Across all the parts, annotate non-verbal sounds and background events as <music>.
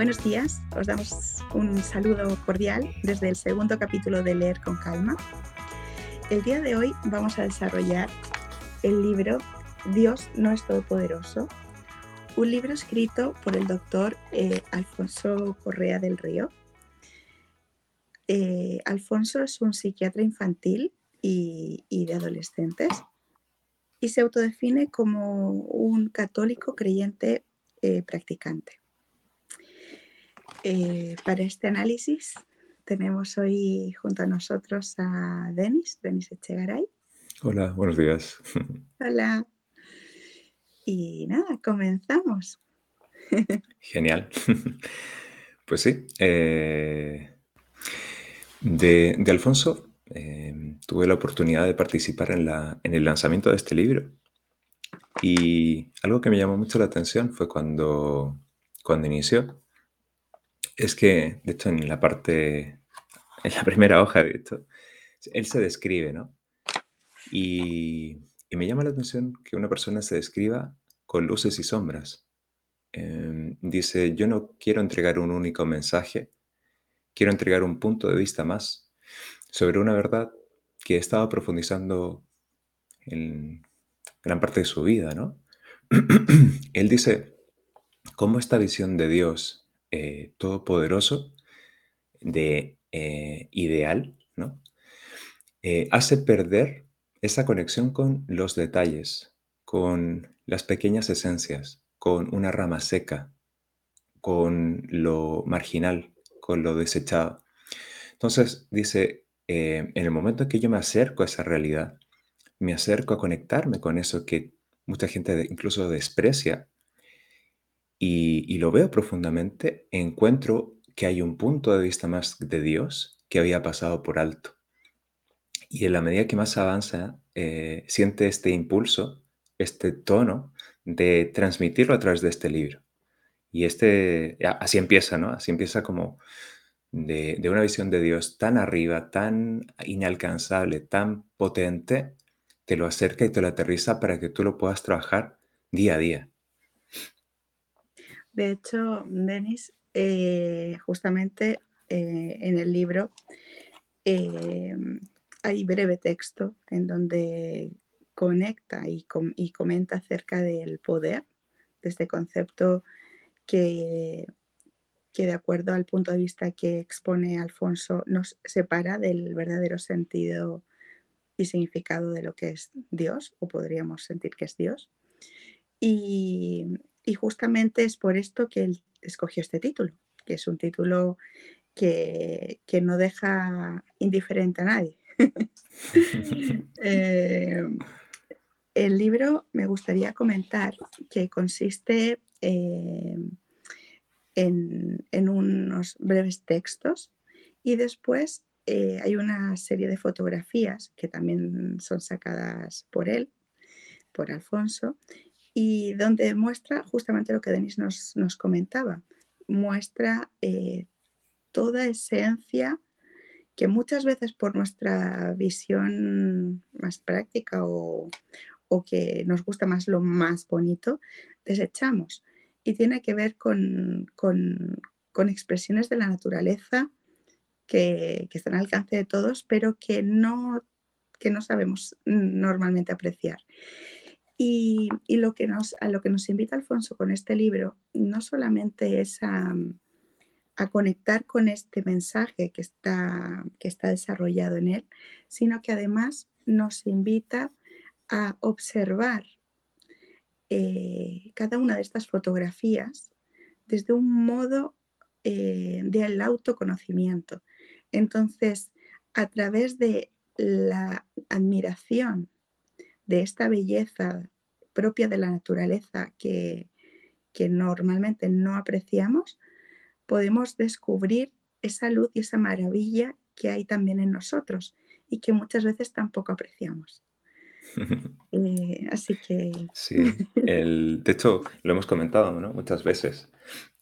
Buenos días, os damos un saludo cordial desde el segundo capítulo de Leer con Calma. El día de hoy vamos a desarrollar el libro Dios no es todopoderoso, un libro escrito por el doctor eh, Alfonso Correa del Río. Eh, Alfonso es un psiquiatra infantil y, de adolescentes y se autodefine como un católico creyente eh, practicante. Eh, para este análisis tenemos hoy junto a nosotros a Denis, Denis Echegaray. Hola, buenos días. <laughs> Hola. Y nada, comenzamos. Genial. <laughs> Pues sí, eh, de, de, Alfonso tuve la oportunidad de participar en, la, en el lanzamiento de este libro y algo que me llamó mucho la atención fue cuando, cuando inició, es que, de hecho, en la parte, en la primera hoja, de esto, él se describe, ¿no? Y, y, me llama la atención que una persona se describa con luces y sombras. Eh, dice, yo no quiero entregar un único mensaje, quiero entregar un punto de vista más sobre una verdad que he estado profundizando en, gran parte de su vida, ¿no? <clears throat> Él dice cómo esta visión de Dios eh, todopoderoso, de eh, ideal, ¿no? Eh, hace perder esa conexión con los detalles, con las pequeñas esencias, con una rama seca, con lo marginal, con lo desechado. Entonces, dice, en el momento en que yo me acerco a esa realidad, me acerco a conectarme con eso que mucha gente incluso desprecia y, lo veo profundamente, encuentro que hay un punto de vista más de Dios que había pasado por alto. Y en la medida que más avanza, eh, siente este impulso, este tono de transmitirlo a través de este libro. Y este, así empieza, ¿no? Así empieza como de, de, una visión de Dios tan arriba, tan inalcanzable, tan potente, te lo acerca y te lo aterriza para que tú lo puedas trabajar día a día. De hecho, Denis, eh, justamente eh, en el libro eh, hay breve texto en donde conecta y, y, comenta acerca del poder, de este concepto que, que de acuerdo al punto de vista que expone Alfonso nos separa del verdadero sentido y significado de lo que es Dios, o podríamos sentir que es Dios. Y, justamente es por esto que él escogió este título, que es un título que, no deja indiferente a nadie. <laughs> Eh, el libro me gustaría comentar que consiste eh, en, en, unos breves textos y después eh, hay una serie de fotografías que también son sacadas por él, por Alfonso, y donde muestra justamente lo que Denis nos, comentaba, muestra eh, toda esencia que muchas veces por nuestra visión más práctica o, que nos gusta más lo más bonito, desechamos. Y tiene que ver con, con expresiones de la naturaleza que, están al alcance de todos, pero que no, que no sabemos normalmente apreciar. Y, lo que nos, a lo que nos invita Alfonso con este libro no solamente es a, conectar con este mensaje que está, que está desarrollado en él, sino que además nos invita a observar eh, cada una de estas fotografías desde un modo eh, del autoconocimiento, entonces, a través de la admiración de esta belleza propia de la naturaleza que, normalmente no apreciamos, podemos descubrir esa luz y esa maravilla que hay también en nosotros y que muchas veces tampoco apreciamos. <laughs> Eh, así que... Sí, el, de hecho lo hemos comentado muchas veces.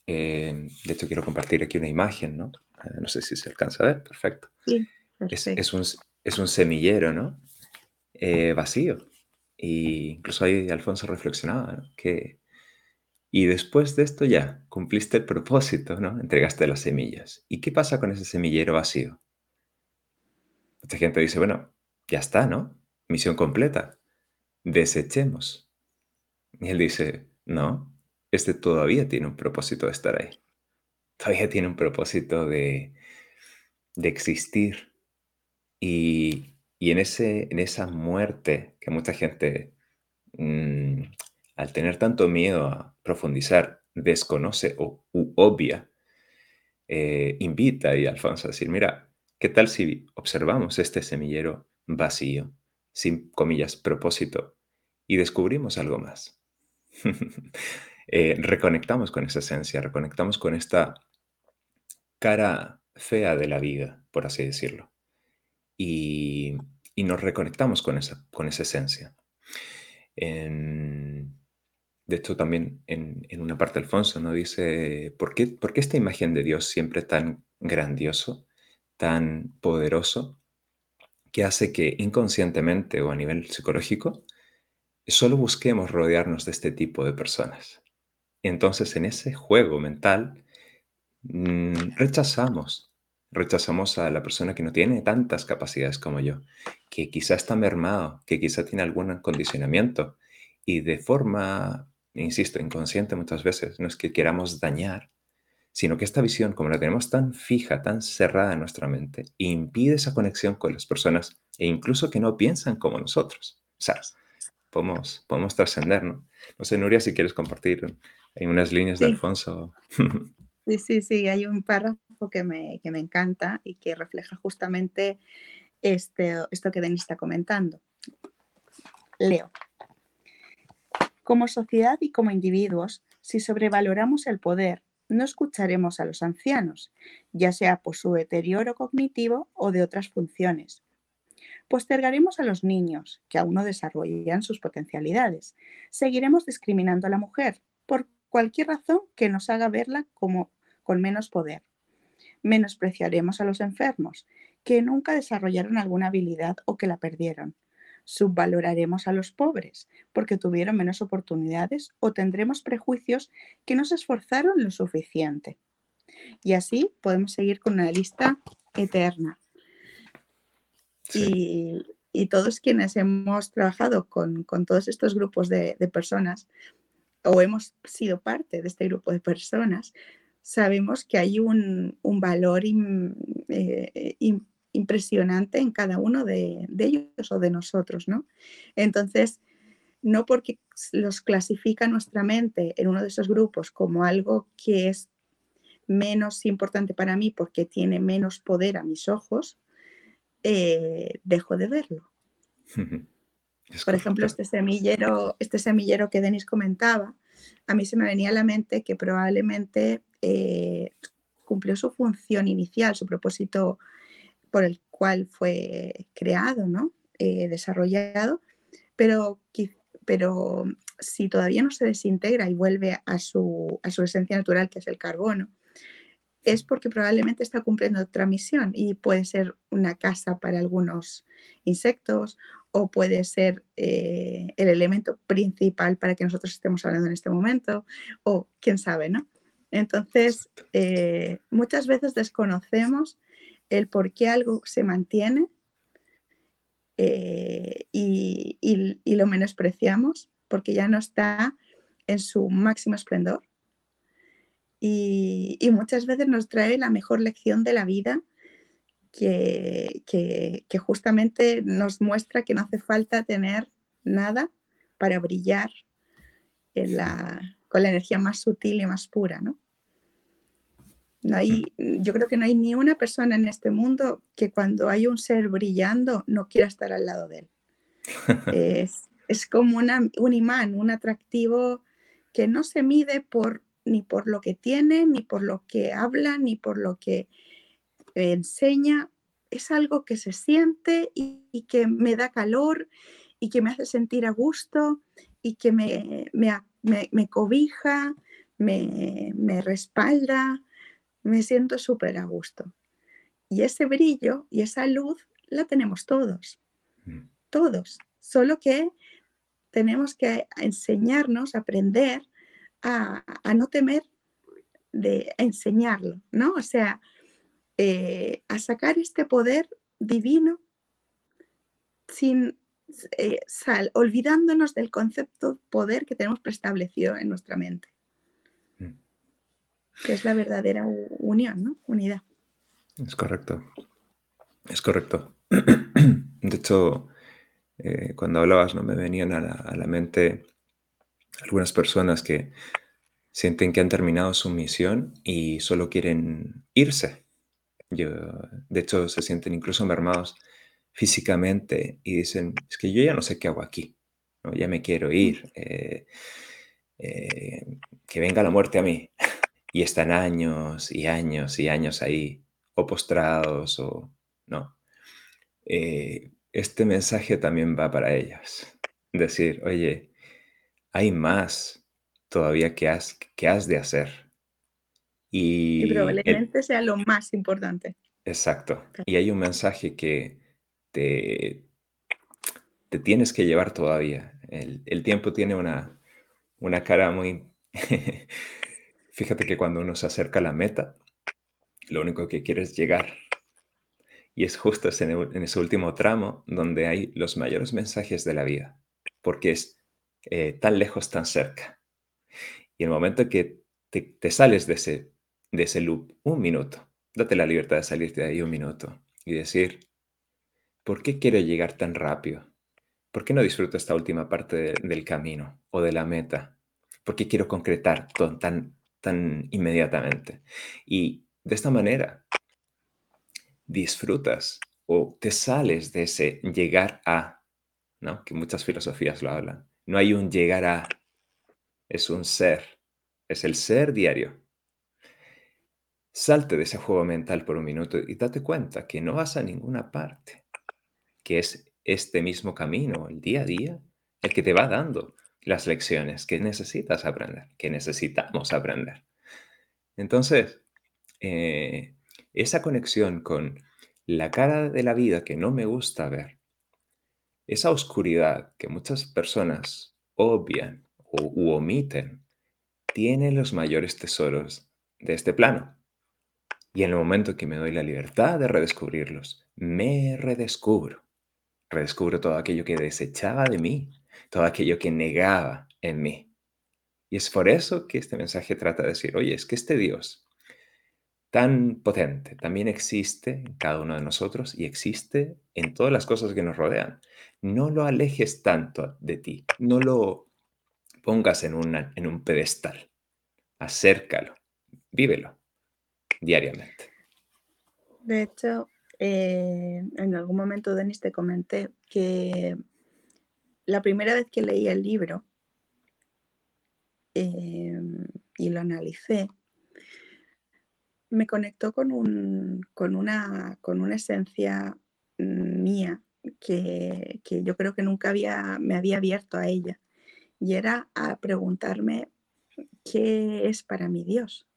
Eh, de hecho quiero compartir aquí una imagen, ¿no? Eh, no sé si se alcanza a ver, perfecto. es, un, semillero, ¿no? Vacío. Y incluso ahí Alfonso reflexionaba, Que Y después de esto ya cumpliste el propósito, ¿no? Entregaste las semillas. ¿Y qué pasa con ese semillero vacío? Mucha gente dice, bueno, ya está, ¿no? Misión completa. Desechemos. Y él dice, no, este todavía tiene un propósito de estar ahí. Todavía tiene un propósito de, de existir. Y, en, ese, en esa muerte que mucha gente, mm, al tener tanto miedo a profundizar, desconoce o obvia, eh, invita y Alfonso a decir, mira, ¿qué tal si observamos este semillero vacío, sin comillas, propósito, y descubrimos algo más? <laughs> Eh, reconectamos con esa esencia, reconectamos con esta cara fea de la vida, por así decirlo. Y, nos reconectamos con esa, con esa esencia. de hecho, también en, una parte Alfonso ¿no? dice, ¿por qué, ¿por qué esta imagen de Dios siempre tan grandioso, tan poderoso, que hace que inconscientemente o a nivel psicológico solo busquemos rodearnos de este tipo de personas? Entonces, en ese juego mental, mm, rechazamos, rechazamos a la persona que no tiene tantas capacidades como yo, que quizá está mermado, que quizá tiene algún acondicionamiento y de forma, insisto, inconsciente muchas veces, no es que queramos dañar, sino que esta visión, como la tenemos tan fija, tan cerrada en nuestra mente, impide esa conexión con las personas e incluso que no piensan como nosotros. O sea, podemos, podemos trascender, ¿no? No sé, Nuria, si quieres compartir hay unas líneas de Alfonso. Sí, sí, sí, hay un párrafo que me, que me encanta y que refleja justamente este, esto que Denis está comentando. Leo. Como sociedad y como individuos, si sobrevaloramos el poder, no escucharemos a los ancianos, ya sea por su deterioro cognitivo o de otras funciones. Postergaremos a los niños, que aún no desarrollan sus potencialidades. Seguiremos discriminando a la mujer por cualquier razón que nos haga verla como con menos poder. Menospreciaremos a los enfermos, que nunca desarrollaron alguna habilidad o que la perdieron. Subvaloraremos a los pobres, porque tuvieron menos oportunidades o tendremos prejuicios que no se esforzaron lo suficiente. Y así podemos seguir con una lista eterna. Y, todos quienes hemos trabajado con, todos estos grupos de personas, o hemos sido parte de este grupo de personas, sabemos que hay un, valor eh, impresionante en cada uno de, ellos o de nosotros, ¿no? Entonces, no porque los clasifica nuestra mente en uno de esos grupos como algo que es menos importante para mí porque tiene menos poder a mis ojos, eh, dejo de verlo. <laughs> Por ejemplo, este semillero, este semillero que Denis comentaba, a mí se me venía a la mente que probablemente eh, cumplió su función inicial, su propósito por el cual fue creado, ¿no? Eh, desarrollado, pero, pero si todavía no se desintegra y vuelve a su, a su esencia natural, que es el carbono, es porque probablemente está cumpliendo otra misión y puede ser una casa para algunos insectos o puede ser eh, el elemento principal para que nosotros estemos hablando en este momento o quién sabe, ¿no? Entonces, eh, muchas veces desconocemos el por qué algo se mantiene eh, y, y, lo menospreciamos porque ya no está en su máximo esplendor y, muchas veces nos trae la mejor lección de la vida que, justamente nos muestra que no hace falta tener nada para brillar con la energía más sutil y más pura, ¿no? No hay, yo creo que no hay ni una persona en este mundo que cuando hay un ser brillando no quiera estar al lado de él. <laughs> Es, como un imán, un atractivo que no se mide por ni por lo que tiene, ni por lo que habla, ni por lo que enseña. Es algo que se siente y, que me da calor y que me hace sentir a gusto y que me, me, cobija, me, me respalda, me siento súper a gusto. Y ese brillo y esa luz la tenemos todos, mm. todos, solo que tenemos que enseñarnos, aprender a, no temer de enseñarlo, ¿no? O sea, eh, a sacar este poder divino sin eh, olvidándonos del concepto poder que tenemos preestablecido en nuestra mente, mm. que es la verdadera unión, ¿no? Unidad. Es correcto. Es correcto. <clears throat> De hecho, eh, cuando hablabas, ¿no? me venían a la, mente algunas personas que sienten que han terminado su misión y solo quieren irse. de hecho, se sienten incluso mermados físicamente y dicen, es que yo ya no sé qué hago aquí, ¿no? ya me quiero ir, eh, eh, que venga la muerte a mí. <laughs> Y están años y años y años ahí, o postrados, o no. Eh, este mensaje también va para ellas. Decir, oye, hay más todavía que has, que has de hacer. Y, probablemente sea lo más importante. Exacto. Y hay un mensaje que te, te tienes que llevar todavía. El, tiempo tiene una, una cara muy... <laughs> Fíjate que cuando uno se acerca a la meta, lo único que quiere es llegar. Y es justo en, ese último tramo donde hay los mayores mensajes de la vida, porque es eh, tan lejos, tan cerca. Y el momento que te, sales de ese, de ese loop, un minuto, date la libertad de salirte de ahí un minuto y decir, ¿por qué quiero llegar tan rápido? ¿Por qué no disfruto esta última parte del camino o de la meta? ¿Por qué quiero concretar tan, tan inmediatamente? Y de esta manera disfrutas o te sales de ese llegar a, ¿no? que muchas filosofías lo hablan. No hay un llegar a, es un ser, es el ser diario. Salte de ese juego mental por un minuto y date cuenta que no vas a ninguna parte que es este mismo camino, el día a día, el que te va dando las lecciones que necesitas aprender, que necesitamos aprender. Entonces, eh, esa conexión con la cara de la vida que no me gusta ver, esa oscuridad que muchas personas obvian o, u omiten, tiene los mayores tesoros de este plano. Y en el momento que me doy la libertad de redescubrirlos, me redescubro redescubro todo aquello que desechaba de mí, todo aquello que negaba en mí. Y es por eso que este mensaje trata de decir, oye, es que este Dios tan potente también existe en cada uno de nosotros y existe en todas las cosas que nos rodean. No lo alejes tanto de ti, no lo pongas en, en un pedestal, acércalo, vívelo diariamente. De hecho, eh, en algún momento, Denis, te comenté que la primera vez que leí el libro em, y lo analicé, me conectó con, un, con, una, con una esencia mía que, que, yo creo que nunca había, me había abierto a ella. Y era a preguntarme qué es para mí Dios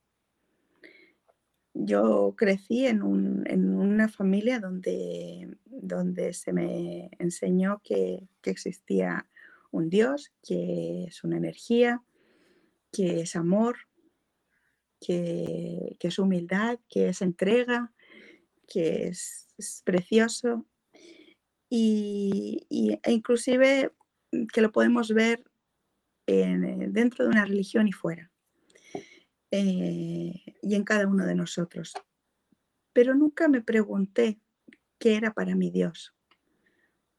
yo crecí en, una familia donde, donde se me enseñó que, existía un Dios, que es una energía, que es amor, que, es humildad, que es entrega, que es, precioso y, e inclusive que lo podemos ver dentro de una religión y fuera. Eh, y en cada uno de nosotros. Pero nunca me pregunté qué era para mi Dios,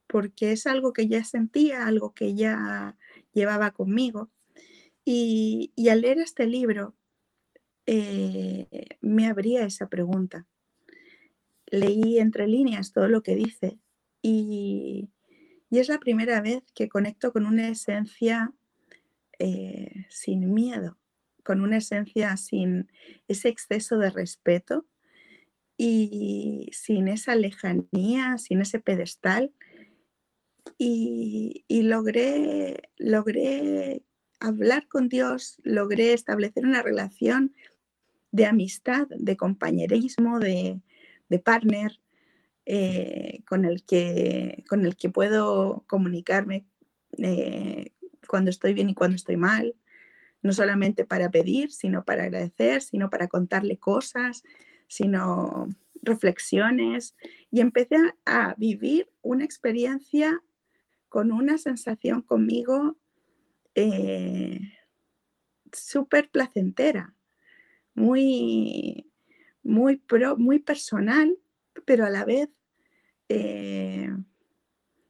porque es algo que ya sentía, algo que ya llevaba conmigo. Y, al leer este libro eh, me abría esa pregunta. Leí entre líneas todo lo que dice y, es la primera vez que conecto con una esencia eh, sin miedo, con una esencia sin ese exceso de respeto y sin esa lejanía, sin ese pedestal. Y, logré, logré hablar con Dios, logré establecer una relación de amistad, de compañerismo, de, partner, eh, con, el que, con el que puedo comunicarme eh, cuando estoy bien y cuando estoy mal, no solamente para pedir, sino para agradecer, sino para contarle cosas, sino reflexiones. Y empecé a vivir una experiencia con una sensación conmigo eh, súper placentera, muy, muy, pro, muy personal, pero a la vez eh,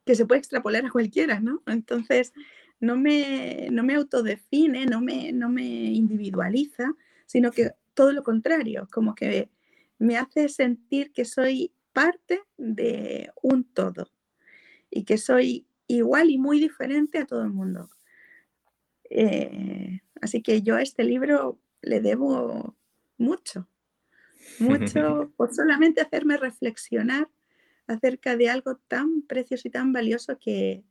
que se puede extrapolar a cualquiera, ¿no? Entonces, no me, no me autodefine, no me, no me individualiza, sino que todo lo contrario, como que me hace sentir que soy parte de un todo y que soy igual y muy diferente a todo el mundo. Eh, así que yo este libro le debo mucho, mucho <laughs> por solamente hacerme reflexionar acerca de algo tan precioso y tan valioso que,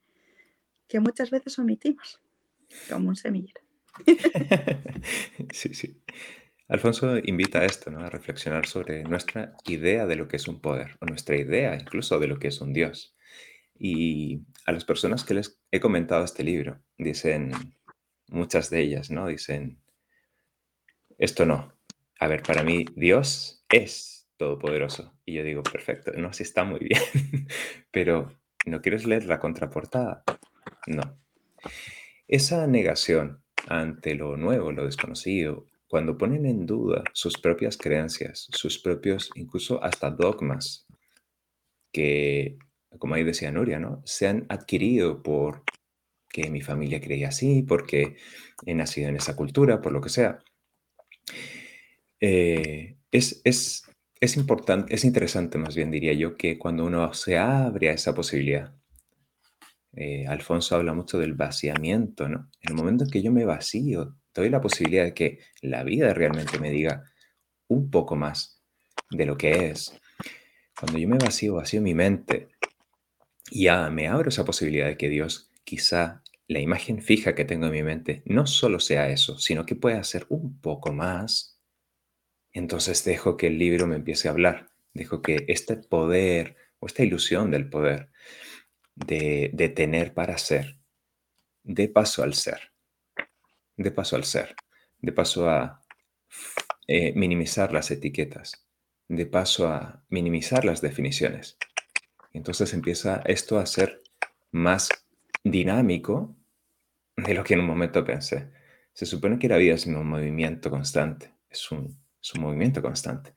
que muchas veces omitimos, como un semillero. <laughs> sí, sí. Alfonso invita a esto, ¿no? a reflexionar sobre nuestra idea de lo que es un poder, o nuestra idea incluso de lo que es un Dios. Y a las personas que les he comentado este libro, dicen, muchas de ellas, ¿no? Dicen, esto no. A ver, para mí Dios es todopoderoso. Y yo digo, perfecto, no, sí está muy <laughs> bien. Pero, ¿no quieres leer la contraportada? No. Esa negación ante lo nuevo, lo desconocido, cuando ponen en duda sus propias creencias, sus propios, incluso hasta dogmas, que como ahí decía Nuria, ¿no? Se han adquirido por que mi familia creía así, porque he nacido en esa cultura, por lo que sea. Eh, es, es, es importante, es interesante más bien diría yo, que cuando uno se abre a esa posibilidad, eh, Alfonso habla mucho del vaciamiento, ¿no? En el momento en que yo me vacío, doy la posibilidad de que la vida realmente me diga un poco más de lo que es. Cuando yo me vacío, vacío mi mente, ya me abro esa posibilidad de que Dios quizá la imagen fija que tengo en mi mente no solo sea eso, sino que pueda ser un poco más. Entonces dejo que el libro me empiece a hablar, dejo que este poder o esta ilusión del poder de, tener para ser, de paso al ser, de paso al ser, de paso a eh, minimizar las etiquetas, de paso a minimizar las definiciones entonces empieza esto a ser más dinámico de lo que en un momento pensé. Se supone que la vida es un movimiento constante, es un, movimiento constante.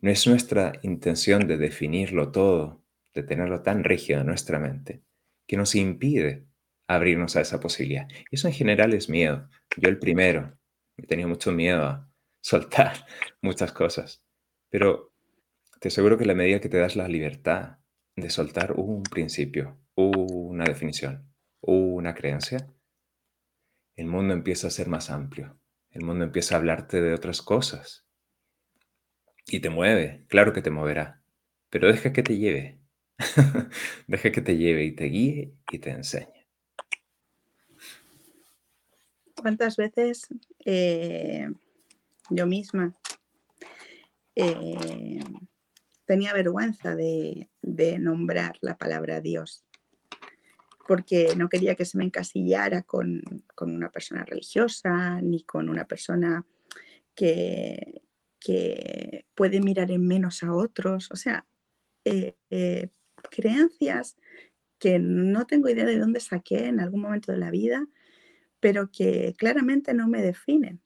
No es nuestra intención de definirlo todo, de tenerlo tan rígido en nuestra mente, que nos impide abrirnos a esa posibilidad. Y eso en general es miedo. Yo el primero, he tenido mucho miedo a <laughs> soltar muchas cosas, pero te aseguro que la medida que te das la libertad de soltar un principio, una definición, una creencia, el mundo empieza a ser más amplio. El mundo empieza a hablarte de otras cosas. Y te mueve, claro que te moverá, pero deja que te lleve. <laughs> deja que te lleve y te guíe y te enseñe. ¿Cuántas veces eh, yo misma eh, tenía vergüenza de, nombrar la palabra Dios, porque no quería que se me encasillara con, una persona religiosa ni con una persona que, que puede mirar en menos a otros, o sea, eh, eh, creencias que no tengo idea de dónde saqué en algún momento de la vida, pero que claramente no me definen.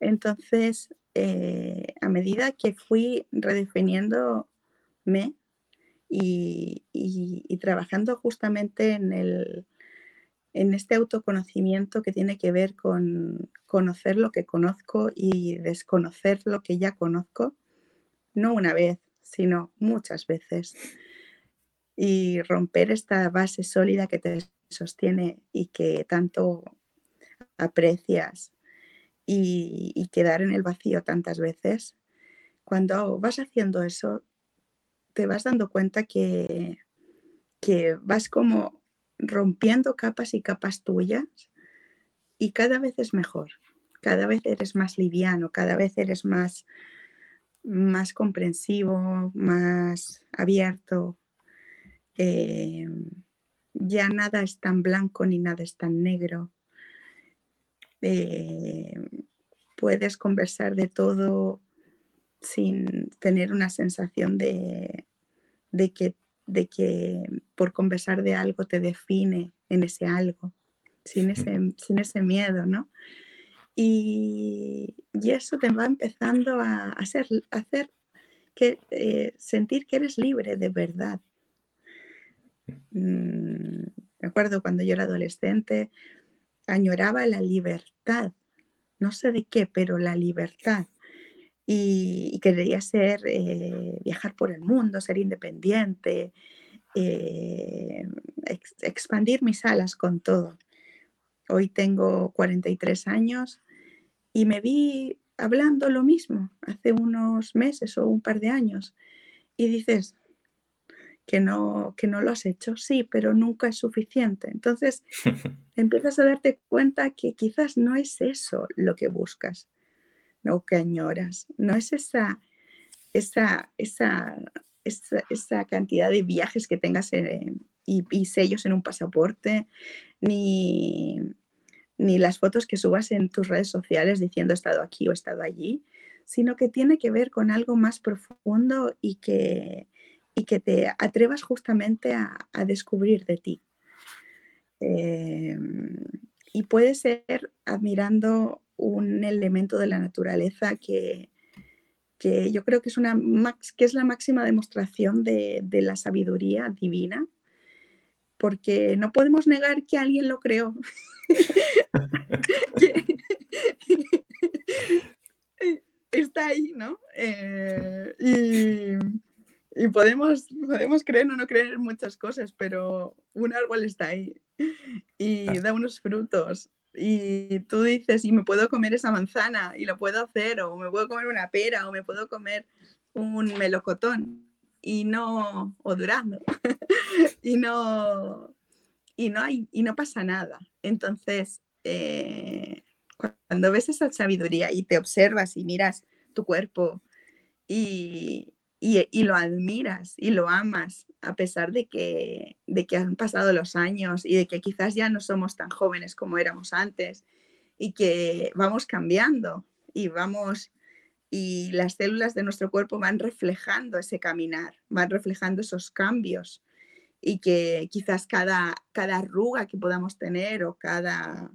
Entonces, eh, a medida que fui redefiniéndome y, trabajando justamente en, el, en este autoconocimiento que tiene que ver con conocer lo que conozco y desconocer lo que ya conozco, no una vez, sino muchas veces. Y romper esta base sólida que te sostiene y que tanto aprecias y, quedar en el vacío tantas veces, cuando vas haciendo eso, te vas dando cuenta que, que vas como rompiendo capas y capas tuyas y cada vez es mejor, cada vez eres más liviano, cada vez eres más, más comprensivo, más abierto. Eh, ya nada es tan blanco ni nada es tan negro eh, puedes conversar de todo sin tener una sensación de, que, de que por conversar de algo te define en ese algo, sin ese, sin ese miedo, ¿no? Y, eso te va empezando a, hacer, hacer que, eh, sentir que eres libre de verdad. Mm, me acuerdo cuando yo era adolescente, añoraba la libertad, no sé de qué, pero la libertad. Y, quería ser, eh, viajar por el mundo, ser independiente, eh, expandir mis alas con todo. Hoy tengo 43 años y me vi hablando lo mismo hace unos meses o un par de años. Y dices, que no, que no lo has hecho, sí, pero nunca es suficiente. Entonces <laughs> empiezas a darte cuenta que quizás no es eso lo que buscas, no que añoras, no es esa, esa, esa, esa, cantidad de viajes que tengas y, sellos en un pasaporte, ni, ni las fotos que subas en tus redes sociales diciendo he estado aquí o he estado allí, sino que tiene que ver con algo más profundo y que, y que te atrevas justamente a, descubrir de ti. Em, y puede ser admirando un elemento de la naturaleza que, yo creo que es, una, que es la máxima demostración de, de la sabiduría divina, porque no podemos negar que alguien lo creó. <laughs> <laughs> Está ahí, ¿no? Eh, y, y podemos, podemos creer o no creer en muchas cosas, pero un árbol está ahí <laughs> y da unos frutos. Y tú dices, y me puedo comer esa manzana y lo puedo hacer, o me puedo comer una pera, o me puedo comer un melocotón y no, o durazno, <laughs> y no, y no hay, y no pasa nada. Entonces, eh, cuando ves esa sabiduría y te observas y miras tu cuerpo y, y, lo admiras y lo amas a pesar de que, de que han pasado los años y de que quizás ya no somos tan jóvenes como éramos antes y que vamos cambiando y vamos y las células de nuestro cuerpo van reflejando ese caminar, van reflejando esos cambios y que quizás cada, cada arruga que podamos tener o cada,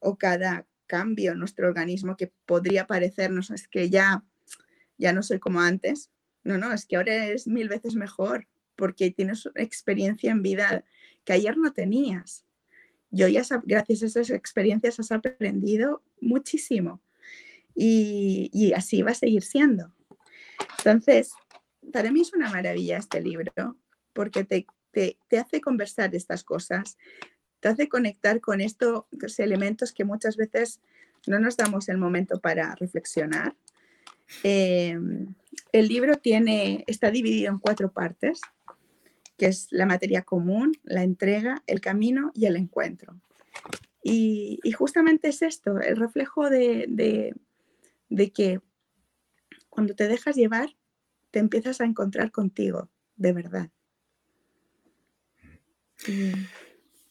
o cada cambio en nuestro organismo que podría parecernos es que ya, ya no soy como antes, no, no, es que ahora es mil veces mejor porque tienes experiencia en vida que ayer no tenías. Yo ya, gracias a esas experiencias, has aprendido muchísimo y, así va a seguir siendo. Entonces, para mí es una maravilla este libro porque te, te, hace conversar estas cosas, te hace conectar con estos elementos que muchas veces no nos damos el momento para reflexionar Em, el libro tiene, está dividido en cuatro partes, que es la materia común, la entrega, el camino y el encuentro. Y, justamente es esto, el reflejo de, que cuando te dejas llevar, te empiezas a encontrar contigo, de verdad.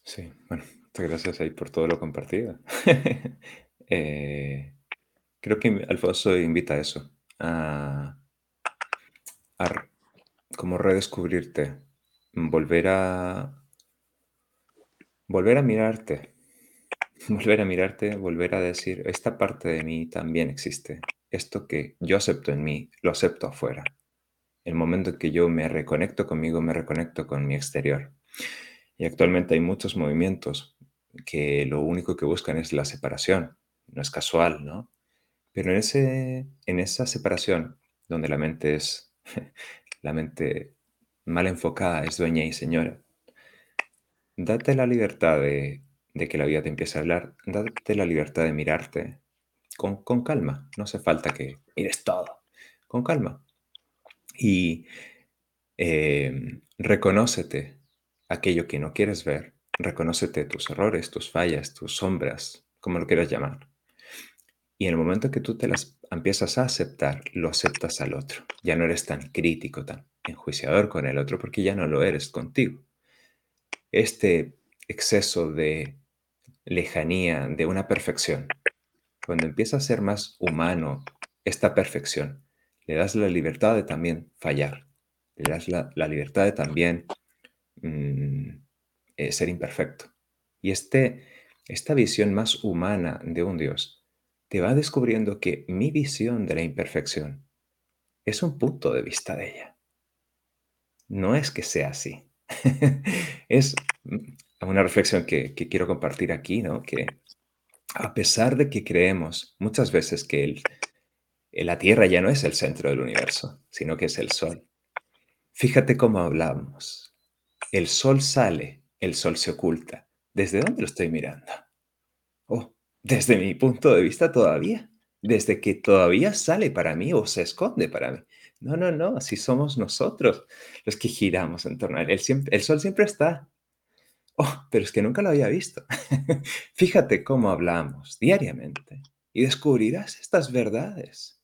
Sí, bueno, muchas gracias por todo lo compartido. <laughs> eh, Creo que Alfonso invita a eso, a, como redescubrirte, volver a volver a mirarte, <laughs> volver a mirarte, volver a decir, esta parte de mí también existe. Esto que yo acepto en mí, lo acepto afuera. El momento en que yo me reconecto conmigo, me reconecto con mi exterior. Y actualmente hay muchos movimientos que lo único que buscan es la separación. No es casual, ¿no? Pero en, ese, en esa separación, donde la mente es, <laughs> la mente mal enfocada es dueña y señora, date la libertad de, que la vida te empiece a hablar, date la libertad de mirarte con, calma. No hace falta que mires todo, con calma. Y eh, reconócete aquello que no quieres ver, reconócete tus errores, tus fallas, tus sombras, como lo quieras llamar. Y en el momento que tú te las empiezas a aceptar, lo aceptas al otro. Ya no eres tan crítico, tan enjuiciador con el otro, porque ya no lo eres contigo. Este exceso de lejanía, de una perfección, cuando empieza a ser más humano esta perfección, le das la libertad de también fallar, le das la, libertad de también mm, eh, ser imperfecto. Y este, esta visión más humana de un Dios te va descubriendo que mi visión de la imperfección es un punto de vista de ella. No es que sea así. <laughs> es mm, una reflexión que, quiero compartir aquí, ¿no? Que a pesar de que creemos muchas veces que la Tierra ya no es el centro del universo, sino que es el Sol. Fíjate cómo hablamos. El Sol sale, el Sol se oculta. ¿Desde dónde lo estoy mirando? Oh, desde mi punto de vista todavía. Desde que todavía sale para mí o se esconde para mí. No, no, no, así somos nosotros los que giramos en torno a él. el Sol siempre está, Oh, pero es que nunca lo había visto. <laughs> Fíjate cómo hablamos diariamente y descubrirás estas verdades.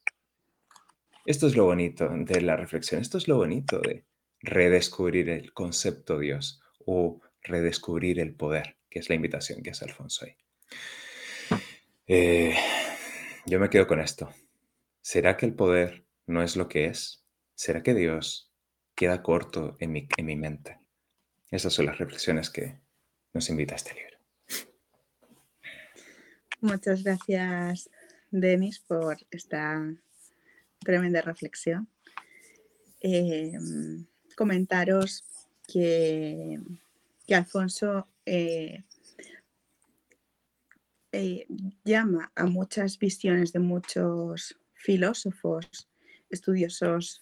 Esto es lo bonito de la reflexión, esto es lo bonito de redescubrir el concepto Dios o redescubrir el poder, que es la invitación que hace Alfonso ahí. Eh, yo me quedo con esto. ¿Será que el poder no es lo que es? ¿Será que Dios queda corto en mi, en mi mente? Esas son las reflexiones que, nos invita a este libro. Muchas gracias, Denis, por esta tremenda reflexión. Em, comentaros que, Alfonso eh, eh, llama a muchas visiones de muchos filósofos, estudiosos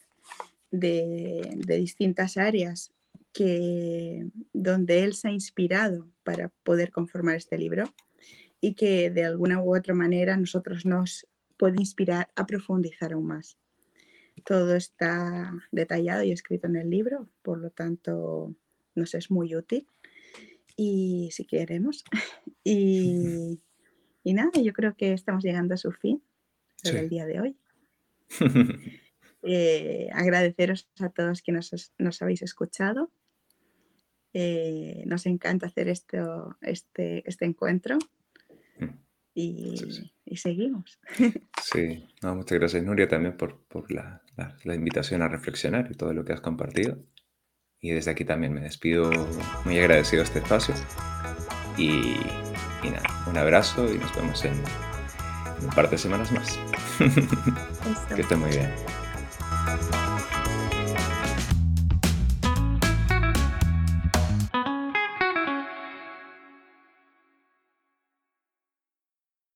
de distintas áreas que donde él se ha inspirado para poder conformar este libro y que de alguna u otra manera nosotros nos puede inspirar a profundizar aún más. Todo está detallado y escrito en el libro, por lo tanto nos es muy útil y si queremos. <laughs> Y, <laughs> y nada, yo creo que estamos llegando a su fin el día de hoy. <laughs> Eh, agradeceros a todos que nos, nos habéis escuchado eh, nos encanta hacer esto, este, este encuentro mm. y, seguimos. <laughs> Sí, muchas gracias Nuria también por, la, invitación a reflexionar y todo lo que has compartido. Y desde aquí también me despido muy agradecido a este espacio. Y, nada, un abrazo y nos vemos en, un par de semanas más. <laughs> que esté muy bien.